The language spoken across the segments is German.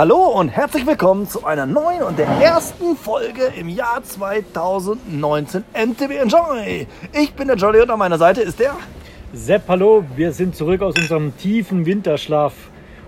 Hallo und herzlich willkommen zu einer neuen und der ersten Folge im Jahr 2019 MTV Enjoy. Ich bin der Jolly und an meiner Seite ist der Sepp, hallo, wir sind zurück aus unserem tiefen Winterschlaf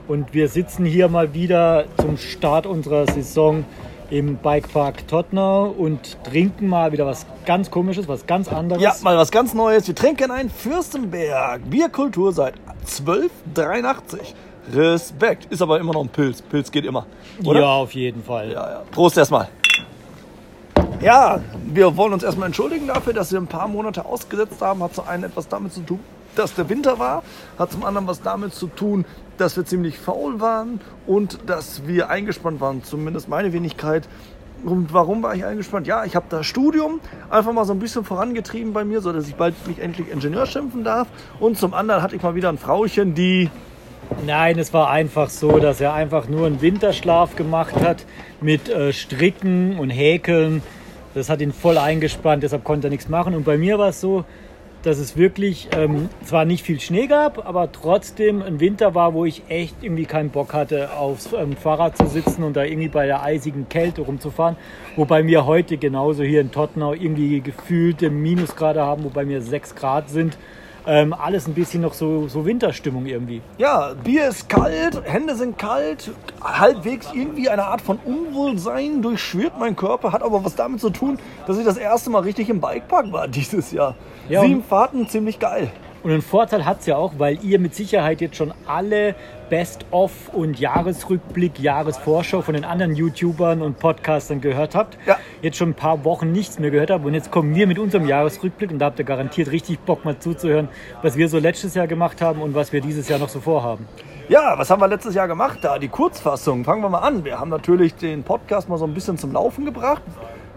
und wir sitzen hier mal wieder zum Start unserer Saison im Bikepark Tottenau und trinken mal wieder was ganz komisches, was ganz anderes. Ja, mal was ganz Neues. Wir trinken ein Fürstenberg Bierkultur seit 1283. Respekt. Ist aber immer noch ein Pilz. Pilz geht immer. Oder? Ja, auf jeden Fall. Ja, ja. Prost erstmal. Ja, wir wollen uns erstmal entschuldigen dafür, dass wir ein paar Monate ausgesetzt haben. Hat zum einen etwas damit zu tun, dass der Winter war, hat zum anderen was damit zu tun, dass wir ziemlich faul waren und dass wir eingespannt waren, zumindest meine Wenigkeit. Und warum war ich eingespannt? Ja, ich habe das Studium einfach mal so ein bisschen vorangetrieben bei mir, sodass ich bald mich endlich Ingenieur schimpfen darf. Und zum anderen hatte ich mal wieder ein Frauchen, die Nein, es war einfach so, dass er einfach nur einen Winterschlaf gemacht hat mit äh, Stricken und Häkeln. Das hat ihn voll eingespannt, deshalb konnte er nichts machen. Und bei mir war es so, dass es wirklich ähm, zwar nicht viel Schnee gab, aber trotzdem ein Winter war, wo ich echt irgendwie keinen Bock hatte, aufs ähm, Fahrrad zu sitzen und da irgendwie bei der eisigen Kälte rumzufahren. Wobei wir heute genauso hier in Tottenau irgendwie gefühlte Minusgrade haben, wobei wir 6 Grad sind. Ähm, alles ein bisschen noch so, so Winterstimmung irgendwie. Ja, Bier ist kalt, Hände sind kalt, halbwegs irgendwie eine Art von Unwohlsein durchschwirrt mein Körper, hat aber was damit zu tun, dass ich das erste Mal richtig im Bikepark war dieses Jahr. Ja, Sieben Fahrten, ziemlich geil. Und einen Vorteil hat es ja auch, weil ihr mit Sicherheit jetzt schon alle Best-of und Jahresrückblick, Jahresvorschau von den anderen YouTubern und Podcastern gehört habt. Ja. Jetzt schon ein paar Wochen nichts mehr gehört habt. Und jetzt kommen wir mit unserem Jahresrückblick und da habt ihr garantiert richtig Bock mal zuzuhören, was wir so letztes Jahr gemacht haben und was wir dieses Jahr noch so vorhaben. Ja, was haben wir letztes Jahr gemacht? Da die Kurzfassung. Fangen wir mal an. Wir haben natürlich den Podcast mal so ein bisschen zum Laufen gebracht.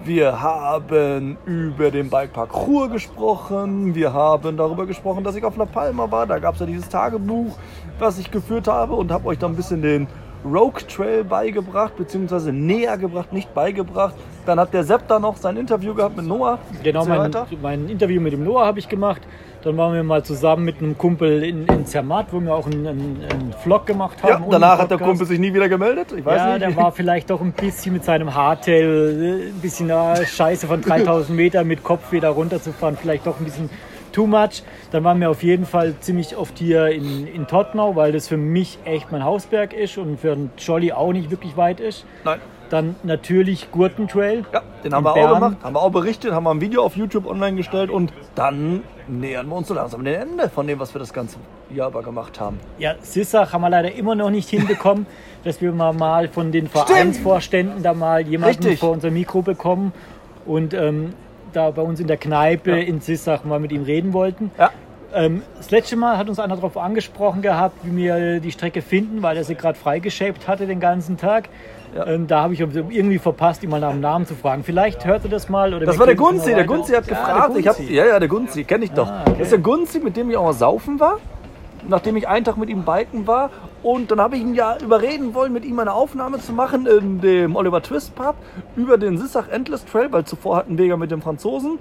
Wir haben über den Bikepark Ruhr gesprochen. Wir haben darüber gesprochen, dass ich auf La Palma war. Da gab es ja dieses Tagebuch, was ich geführt habe und habe euch dann ein bisschen den Rogue Trail beigebracht, beziehungsweise näher gebracht, nicht beigebracht. Dann hat der Sepp da noch sein Interview gehabt mit Noah. Genau, mein, mein Interview mit dem Noah habe ich gemacht. Dann waren wir mal zusammen mit einem Kumpel in, in Zermatt, wo wir auch einen, einen, einen Vlog gemacht haben. Ja, danach hat der. Kumpel sich nie wieder gemeldet. Ich weiß Ja, nicht. der war vielleicht doch ein bisschen mit seinem Hardtail, äh, ein bisschen äh, scheiße von 3000 Metern mit Kopf wieder runterzufahren, vielleicht doch ein bisschen too much. Dann waren wir auf jeden Fall ziemlich oft hier in, in Tottenau, weil das für mich echt mein Hausberg ist und für einen Jolly auch nicht wirklich weit ist. Nein. Dann natürlich Gurtentrail. Ja, den haben wir Bern. auch gemacht, haben wir auch berichtet, haben wir ein Video auf YouTube online gestellt und dann nähern wir uns so langsam dem Ende von dem, was wir das ganze Jahr über gemacht haben. Ja, Sissach haben wir leider immer noch nicht hinbekommen, dass wir mal, mal von den Vereinsvorständen da mal jemanden Richtig. vor unser Mikro bekommen und ähm, da bei uns in der Kneipe Ja. in Sissach mal mit ihm reden wollten. Ja, Ähm, das letzte Mal hat uns einer darauf angesprochen gehabt, wie wir die Strecke finden, weil er sie gerade freigeschäbt hatte den ganzen Tag. Ja. Ähm, da habe ich irgendwie verpasst, ihn mal nach dem Namen zu fragen. Vielleicht hört er das mal. Oder das war der Gunzi. Der. Gunzi hat Ja, der gefragt. ich hab, Gunzi. ja, ja, der Gunzi, kenne ich doch. Ah, okay. Das ist der Gunzi, mit dem ich auch mal saufen war. Nachdem ich einen Tag mit ihm biken war. Und dann habe ich ihn ja überreden wollen, mit ihm eine Aufnahme zu machen in dem Oliver Twist Pub über den Sissach Endless Trail, weil zuvor hatten wir ja mit dem Franzosen,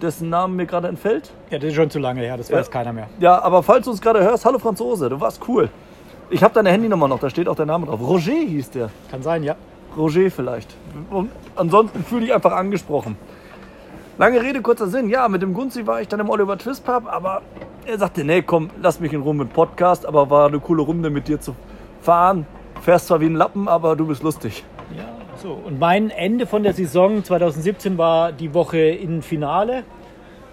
dessen Namen mir gerade entfällt. Ja, das ist schon zu lange her, das weiß Ja. keiner mehr. Ja, aber falls du uns gerade hörst, hallo Franzose, du warst cool. Ich habe deine Handynummer noch, da steht auch der Name drauf. Roger hieß der. Kann sein, ja. Roger vielleicht. Und ansonsten fühle ich einfach angesprochen. Lange Rede, kurzer Sinn. Ja, mit dem Gunzi war ich dann im Oliver Twist Pub, aber er sagte, nee, komm, lass mich in Ruhe mit Podcast, aber war eine coole Runde mit dir zu fahren. Fährst zwar wie ein Lappen, aber du bist lustig. Ja, so. Und mein Ende von der Saison 2017 war die Woche im Finale,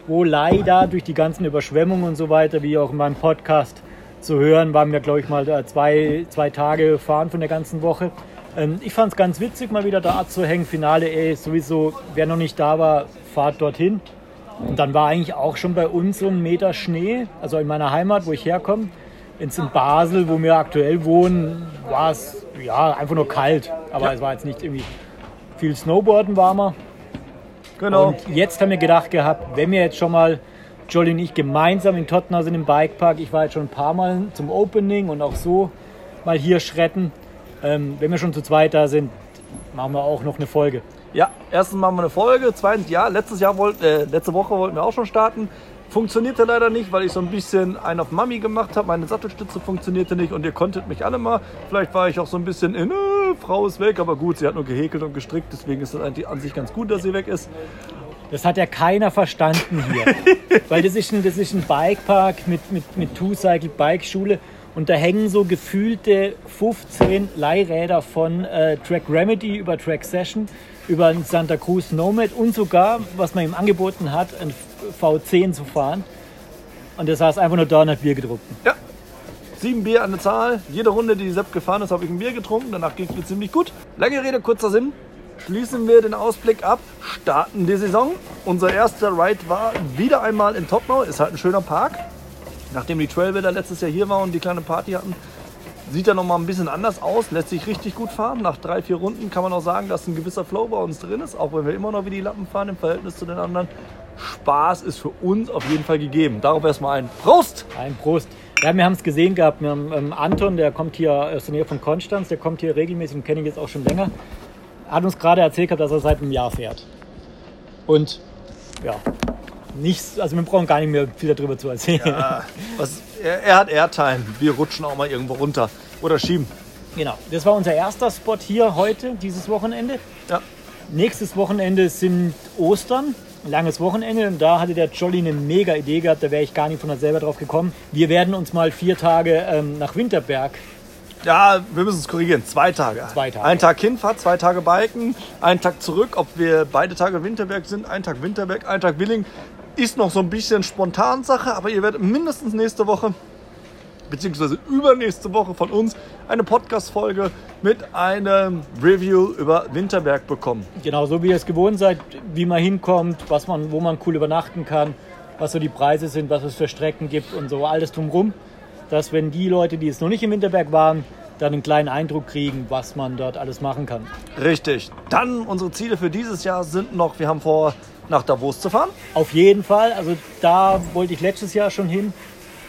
wo leider durch die ganzen Überschwemmungen und so weiter, wie auch in meinem Podcast zu hören, waren wir, glaube ich, mal da zwei, zwei Tage fahren von der ganzen Woche. Ähm, ich fand es ganz witzig, mal wieder da zu hängen. Finale, ey, sowieso, wer noch nicht da war, fahrt dorthin. Und dann war eigentlich auch schon bei uns so ein Meter Schnee, also in meiner Heimat, wo ich herkomme. Jetzt in Basel, wo wir aktuell wohnen, war es ja, einfach nur kalt. Aber Ja. es war jetzt nicht irgendwie viel Snowboarden warmer. Genau. Und jetzt haben wir gedacht gehabt, wenn wir jetzt schon mal, Jolly und ich gemeinsam in Tottenham sind im Bikepark, ich war jetzt schon ein paar Mal zum Opening und auch so mal hier schretten. Ähm, wenn wir schon zu zweit da sind, machen wir auch noch eine Folge. Ja, erstens machen wir eine Folge, zweitens ja, letztes Jahr wollten, äh, letzte Woche wollten wir auch schon starten. Funktionierte leider nicht, weil ich so ein bisschen einen auf Mami gemacht habe. Meine Sattelstütze funktionierte nicht und ihr konntet mich alle mal. Vielleicht war ich auch so ein bisschen in, äh, Frau ist weg, aber gut, sie hat nur gehäkelt und gestrickt, deswegen ist es an sich ganz gut, dass sie weg ist. Das hat ja keiner verstanden hier. Weil das ist ein, das ist ein Bikepark mit, mit, mit Two-Cycle-Bike-Schule und da hängen so gefühlte 15 Leihräder von äh, Track Remedy über Track Session, über einen Santa Cruz Nomad und sogar, was man ihm angeboten hat, ein V10 zu fahren. Und der saß einfach nur da und hat Bier getrunken. Ja. Sieben Bier an der Zahl. Jede Runde, die Sepp gefahren ist, habe ich ein Bier getrunken. Danach ging es mir ziemlich gut. Lange Rede, kurzer Sinn. Schließen wir den Ausblick ab, starten die Saison. Unser erster Ride war wieder einmal in Topnau. Ist halt ein schöner Park. Nachdem die Trailwälder letztes Jahr hier waren und die kleine Party hatten, sieht er noch mal ein bisschen anders aus. Lässt sich richtig gut fahren. Nach drei, vier Runden kann man auch sagen, dass ein gewisser Flow bei uns drin ist. Auch wenn wir immer noch wie die Lappen fahren im Verhältnis zu den anderen. Spaß ist für uns auf jeden Fall gegeben. Darauf erstmal ein Prost! Ein Prost. Ja, wir haben es gesehen gehabt. Wir haben ähm, Anton, der kommt hier aus der Nähe von Konstanz, der kommt hier regelmäßig und kenne ich jetzt auch schon länger. Hat uns gerade erzählt, gehabt, dass er seit einem Jahr fährt. Und ja, nichts, also wir brauchen gar nicht mehr viel darüber zu erzählen. Ja, was, er, er hat Airtime. Wir rutschen auch mal irgendwo runter. Oder schieben. Genau, das war unser erster Spot hier heute, dieses Wochenende. Ja. Nächstes Wochenende sind Ostern, langes Wochenende. Und da hatte der Jolly eine mega Idee gehabt, da wäre ich gar nicht von uns selber drauf gekommen. Wir werden uns mal vier Tage ähm, nach Winterberg Ja, wir müssen es korrigieren. Zwei Tage. Zwei Tage. Ein Tag Hinfahrt, zwei Tage Biken, ein Tag zurück. Ob wir beide Tage Winterberg sind, ein Tag Winterberg, ein Tag Willing, ist noch so ein bisschen spontan Sache. Aber ihr werdet mindestens nächste Woche, beziehungsweise übernächste Woche von uns, eine Podcast-Folge mit einem Review über Winterberg bekommen. Genau, so wie ihr es gewohnt seid, wie man hinkommt, was man, wo man cool übernachten kann, was so die Preise sind, was es für Strecken gibt und so alles drumrum. Dass wenn die Leute, die jetzt noch nicht im Winterberg waren, dann einen kleinen Eindruck kriegen, was man dort alles machen kann. Richtig. Dann unsere Ziele für dieses Jahr sind noch, wir haben vor, nach Davos zu fahren. Auf jeden Fall, also da wollte ich letztes Jahr schon hin,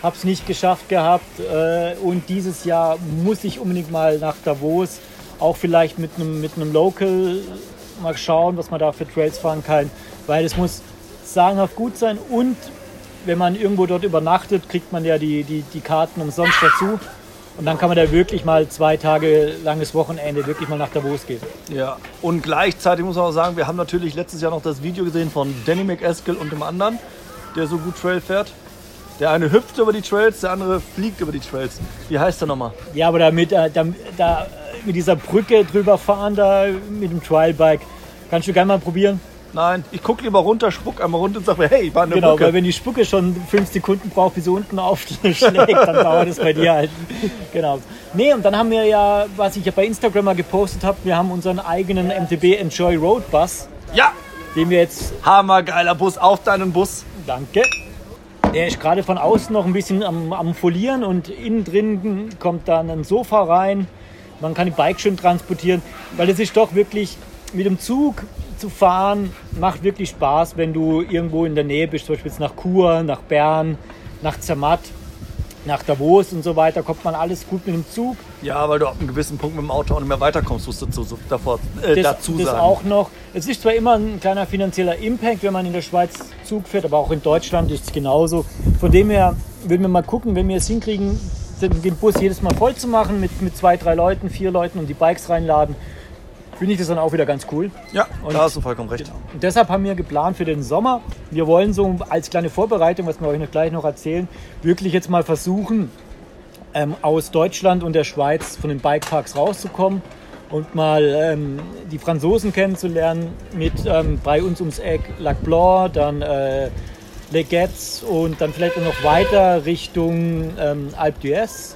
habe es nicht geschafft gehabt. Äh, und dieses Jahr muss ich unbedingt mal nach Davos, auch vielleicht mit einem mit einem Local. Mal schauen, was man da für Trails fahren kann, weil es muss sagenhaft gut sein. Und wenn man irgendwo dort übernachtet, kriegt man ja die, die, die Karten umsonst dazu. Und dann kann man da wirklich mal zwei Tage langes Wochenende wirklich mal nach Davos gehen. Ja, und gleichzeitig muss man auch sagen, wir haben natürlich letztes Jahr noch das Video gesehen von Danny McEskill und dem anderen, der so gut Trail fährt. Der eine hüpft über die Trails, der andere fliegt über die Trails. Wie heißt der nochmal? Ja, aber damit, äh, da, da, mit dieser Brücke drüber fahren, da mit dem Trialbike, kannst du gerne mal probieren. Nein, ich gucke lieber runter, spuck einmal runter und sag mir, hey, war eine Genau, weil Brücke. wenn die Spucke schon fünf Sekunden braucht, bis sie unten aufschlägt, dann dauert es bei dir halt. Genau. Nee, und dann haben wir ja, was ich ja bei Instagram mal gepostet habe, wir haben unseren eigenen MTB Enjoy Road Bus, Ja, den wir jetzt, hammergeiler Bus, auf deinen Bus. danke, der ist gerade von außen noch ein bisschen am, am Folieren und innen drin kommt dann ein Sofa rein. Man kann die Bike schön transportieren, weil es ist doch wirklich mit dem Zug zu fahren, macht wirklich Spaß, wenn du irgendwo in der Nähe bist, zum Beispiel jetzt nach Chur, nach Bern, nach Zermatt, nach Davos und so weiter, kommt man alles gut mit dem Zug. Ja, weil du ab einem gewissen Punkt mit dem Auto auch nicht mehr weiterkommst, musst du dazu, so- davor, äh, das, dazu das sagen. auch noch. Es ist zwar immer ein kleiner finanzieller Impact, wenn man in der Schweiz Zug fährt, aber auch in Deutschland ist es genauso. Von dem her würden wir mal gucken, wenn wir es hinkriegen, den den Bus jedes Mal voll zu machen mit, mit zwei, drei Leuten, vier Leuten und die Bikes reinladen, finde ich das dann auch wieder ganz cool. Ja, Und- da hast du vollkommen recht. Und deshalb haben wir geplant für den Sommer, wir wollen so als kleine Vorbereitung, was wir euch noch gleich noch erzählen, wirklich jetzt mal versuchen, ähm, aus Deutschland und der Schweiz von den Bikeparks rauszukommen und mal ähm, die Franzosen kennenzulernen mit ähm, bei uns ums Eck Lac Blanc, dann äh, Les Gets und dann vielleicht auch noch weiter Richtung ähm, Alpe d'Huez.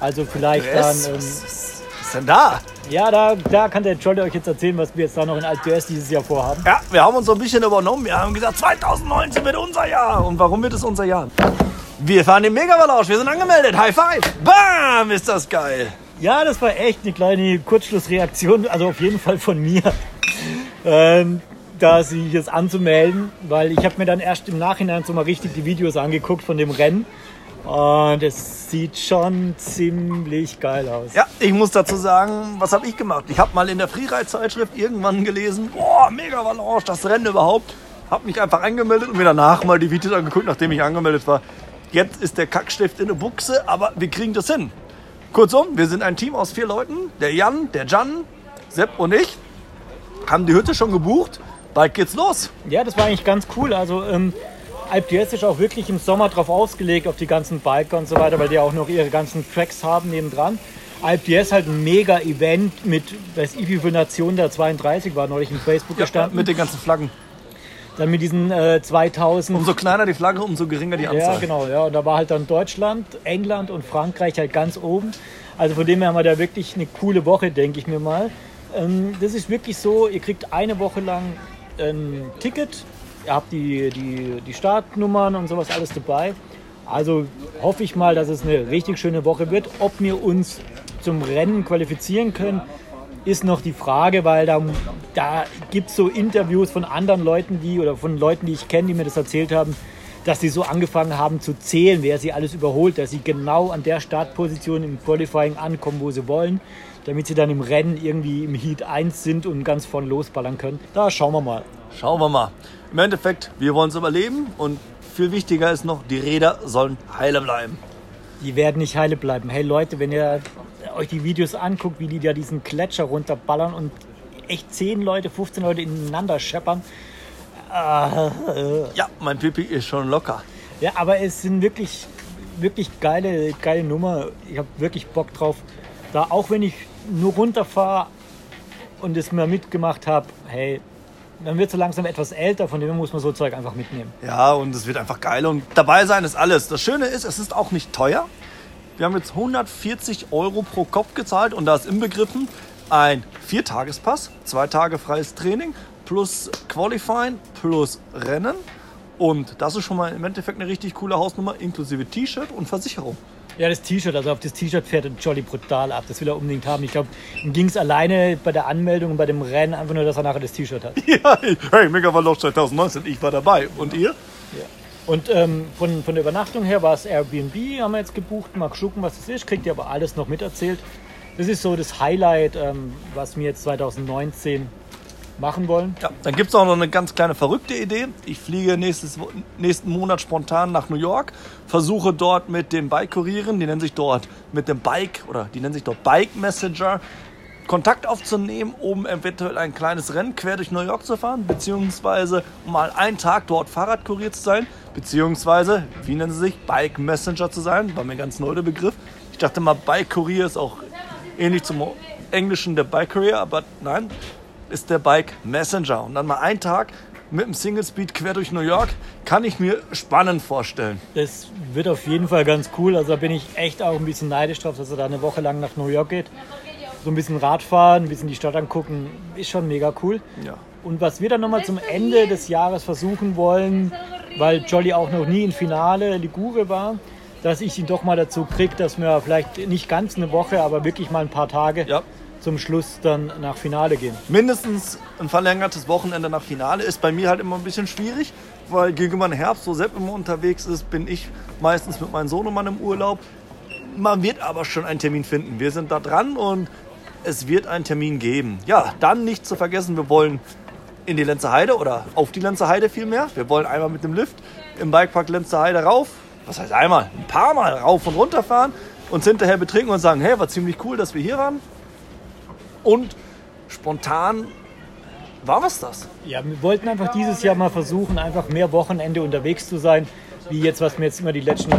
Also vielleicht dann... Ist denn da? ja, da, da kann der Jolly euch jetzt erzählen, was wir jetzt da noch in d'Huez dieses Jahr vorhaben. Ja, wir haben uns so ein bisschen übernommen. Wir haben gesagt, 2019 wird unser Jahr. Und warum wird es unser Jahr? Wir fahren den Megavalanche. Wir sind angemeldet. High five. Bam, ist das geil. Ja, das war echt eine kleine Kurzschlussreaktion, also auf jeden Fall von mir, ähm, da sich jetzt anzumelden, weil ich habe mir dann erst im Nachhinein so mal richtig die Videos angeguckt von dem Rennen und es sieht schon ziemlich geil aus. Ja, ich muss dazu sagen, was habe ich gemacht? Ich habe mal in der Freeride-Zeitschrift irgendwann gelesen, boah, Megavalanche, das Rennen überhaupt. habe mich einfach angemeldet und mir danach mal die Videos angeguckt, nachdem ich angemeldet war. Jetzt ist der Kackstift in der Buchse, aber wir kriegen das hin. Kurzum, wir sind ein Team aus vier Leuten. Der Jan, der Jan, Sepp und ich haben die Hütte schon gebucht. Bald geht's los. Ja, das war eigentlich ganz cool. Also ähm, IPS ist auch wirklich im Sommer drauf ausgelegt, auf die ganzen Biker und so weiter, weil die auch noch ihre ganzen Tracks haben nebendran. IPS halt ein mega Event mit, weiß ich wie viele Nationen da 32 war neulich in Facebook gestanden. mit den ganzen Flaggen. Dann mit diesen äh, 2000. Umso kleiner die Flagge, umso geringer die Anzahl. Ja, genau, ja. Und da war halt dann Deutschland, England und Frankreich halt ganz oben. Also von dem her haben wir da wirklich eine coole Woche, denke ich mir mal. Ähm, das ist wirklich so, ihr kriegt eine Woche lang ein Ticket, ihr habt die, die, die Startnummern und sowas alles dabei. Also hoffe ich mal, dass es eine richtig schöne Woche wird. Ob wir uns zum Rennen qualifizieren können, ist noch die Frage, weil da, da gibt es so Interviews von anderen Leuten, die oder von Leuten, die ich kenne, die mir das erzählt haben, dass sie so angefangen haben zu zählen, wer sie alles überholt, dass sie genau an der Startposition im Qualifying ankommen, wo sie wollen, damit sie dann im Rennen irgendwie im Heat 1 sind und ganz vorne losballern können. Da schauen wir mal. Schauen wir mal. Im Endeffekt, wir wollen es überleben und viel wichtiger ist noch, die Räder sollen heile bleiben. Die werden nicht heile bleiben. Hey Leute, wenn ihr euch die Videos anguckt, wie die da diesen Gletscher runterballern und echt 10 Leute, 15 Leute ineinander scheppern. Äh, Ja, mein Pipi ist schon locker. Ja, aber es sind wirklich, wirklich geile, geile Nummer. Ich habe wirklich Bock drauf. Da auch wenn ich nur runterfahre und es mir mitgemacht habe, hey, man wird so langsam etwas älter, von dem muss man so Zeug einfach mitnehmen. Ja, und es wird einfach geil und dabei sein ist alles. Das Schöne ist, es ist auch nicht teuer. Wir haben jetzt 140 Euro pro Kopf gezahlt und da ist inbegriffen ein Viertagespass, zwei Tage freies Training plus Qualifying plus Rennen. Und das ist schon mal im Endeffekt eine richtig coole Hausnummer, inklusive T-Shirt und Versicherung. Ja, das T-Shirt, also auf das T-Shirt fährt Jolly brutal ab. Das will er unbedingt haben. Ich glaube, ihm ging es alleine bei der Anmeldung und bei dem Rennen einfach nur, dass er nachher das T-Shirt hat. Ja, hey, Mega Lauf 2019, ich war dabei. Und ihr? Und ähm, von, von der Übernachtung her war es Airbnb, haben wir jetzt gebucht. Mal gucken, was das ist. Kriegt ihr aber alles noch miterzählt. Das ist so das Highlight, ähm, was wir jetzt 2019 machen wollen. Ja, dann gibt es auch noch eine ganz kleine verrückte Idee. Ich fliege nächstes, nächsten Monat spontan nach New York, versuche dort mit den Bike-Kurieren, die nennen sich dort mit dem Bike oder die nennen sich dort Bike Messenger, Kontakt aufzunehmen, um eventuell ein kleines Rennen quer durch New York zu fahren, beziehungsweise um mal einen Tag dort Fahrradkurier zu sein, beziehungsweise, wie nennen sie sich, Bike Messenger zu sein, war mir ganz neu der Begriff. Ich dachte mal, Bike Kurier ist auch ähnlich zum Englischen der Bike Courier, aber nein, ist der Bike Messenger. Und dann mal einen Tag mit dem Single Speed quer durch New York, kann ich mir spannend vorstellen. Das wird auf jeden Fall ganz cool. Also da bin ich echt auch ein bisschen neidisch drauf, dass er da eine Woche lang nach New York geht. So ein bisschen Radfahren, ein bisschen die Stadt angucken, ist schon mega cool. Ja. Und was wir dann nochmal zum Ende des Jahres versuchen wollen, weil Jolly auch noch nie im Finale Ligure war, dass ich ihn doch mal dazu kriege, dass wir vielleicht nicht ganz eine Woche, aber wirklich mal ein paar Tage Ja. Zum Schluss dann nach Finale gehen. Mindestens ein verlängertes Wochenende nach Finale ist bei mir halt immer ein bisschen schwierig, weil gegenüber dem Herbst, wo Sepp immer unterwegs ist, bin ich meistens mit meinem Sohnemann im Urlaub. Man wird aber schon einen Termin finden. Wir sind da dran und es wird einen Termin geben. Ja, dann nicht zu vergessen, wir wollen in die Lenzer Heide oder auf die Lenzer Heide vielmehr. Wir wollen einmal mit dem Lift im Bikepark Lenzer Heide rauf. Was heißt einmal? Ein paar Mal rauf und runter fahren, uns hinterher betrinken und sagen, hey, war ziemlich cool, dass wir hier waren. Und spontan war was das. Ja, wir wollten einfach dieses Jahr mal versuchen, einfach mehr Wochenende unterwegs zu sein, wie jetzt, was wir jetzt immer die letzten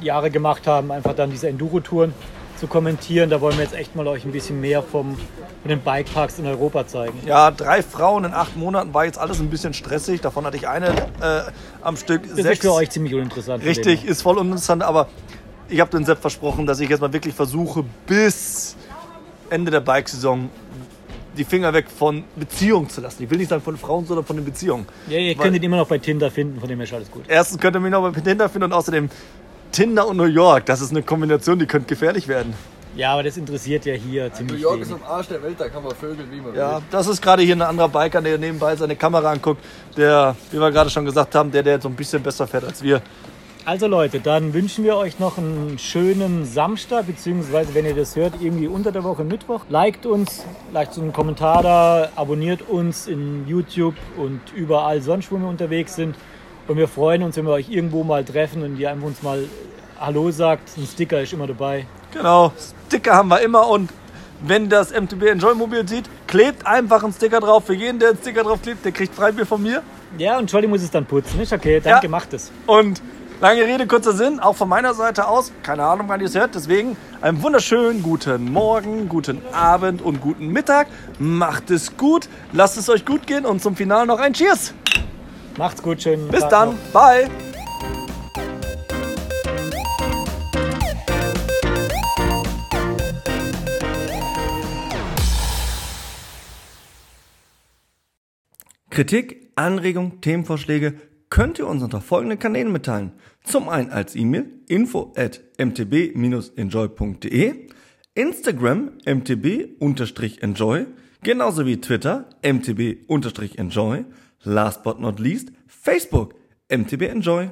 Jahre gemacht haben, einfach dann diese Enduro-Touren zu kommentieren. Da wollen wir jetzt echt mal euch ein bisschen mehr vom, von den Bikeparks in Europa zeigen. Ja, drei Frauen in acht Monaten war jetzt alles ein bisschen stressig. Davon hatte ich eine äh, am Stück. Das ist für euch ziemlich uninteressant. Richtig, ist voll uninteressant, aber ich habe den Sepp versprochen, dass ich jetzt mal wirklich versuche, bis Ende der Bikesaison die Finger weg von Beziehungen zu lassen. Ich will nicht sagen von Frauen, sondern von den Beziehungen. Ja, ihr Weil- könnt ihn immer noch bei Tinder finden, von dem her ist alles gut. Erstens könnt ihr mich noch bei Tinder finden und außerdem Tinder und New York. Das ist eine Kombination, die könnte gefährlich werden. Ja, aber das interessiert ja hier New ziemlich York wenig. ist am Arsch der Welt, da kann man vögeln, wie man Ja, will. das ist gerade hier ein anderer Biker, der nebenbei seine Kamera anguckt, der, wie wir gerade schon gesagt haben, der, der so ein bisschen besser fährt als wir. Also Leute, dann wünschen wir euch noch einen schönen Samstag, beziehungsweise wenn ihr das hört, irgendwie unter der Woche Mittwoch. Liked uns, lasst uns einen Kommentar da, abonniert uns in YouTube und überall sonst, wo wir unterwegs sind. Und wir freuen uns, wenn wir euch irgendwo mal treffen und ihr einfach uns mal Hallo sagt. Ein Sticker ist immer dabei. Genau, Sticker haben wir immer und wenn das MTB Enjoy Mobil sieht, klebt einfach einen Sticker drauf. Für jeden, der einen Sticker drauf klebt, der kriegt Freibier von mir. Ja, und Jolly muss es dann putzen. Ist okay, danke, Ja. macht es. Und lange Rede, kurzer Sinn, auch von meiner Seite aus, keine Ahnung, wann ihr es hört, deswegen einen wunderschönen guten Morgen, guten Abend und guten Mittag. Macht es gut, lasst es euch gut gehen und zum Finale noch ein Cheers. Macht's gut, schön. Bis dann, bye. Kritik, Anregung, Themenvorschläge könnt ihr uns unter folgenden Kanälen mitteilen. Zum einen als E-Mail info at mtb-enjoy.de, Instagram mtb-enjoy, genauso wie Twitter mtb-enjoy, last but not least Facebook mtb-enjoy.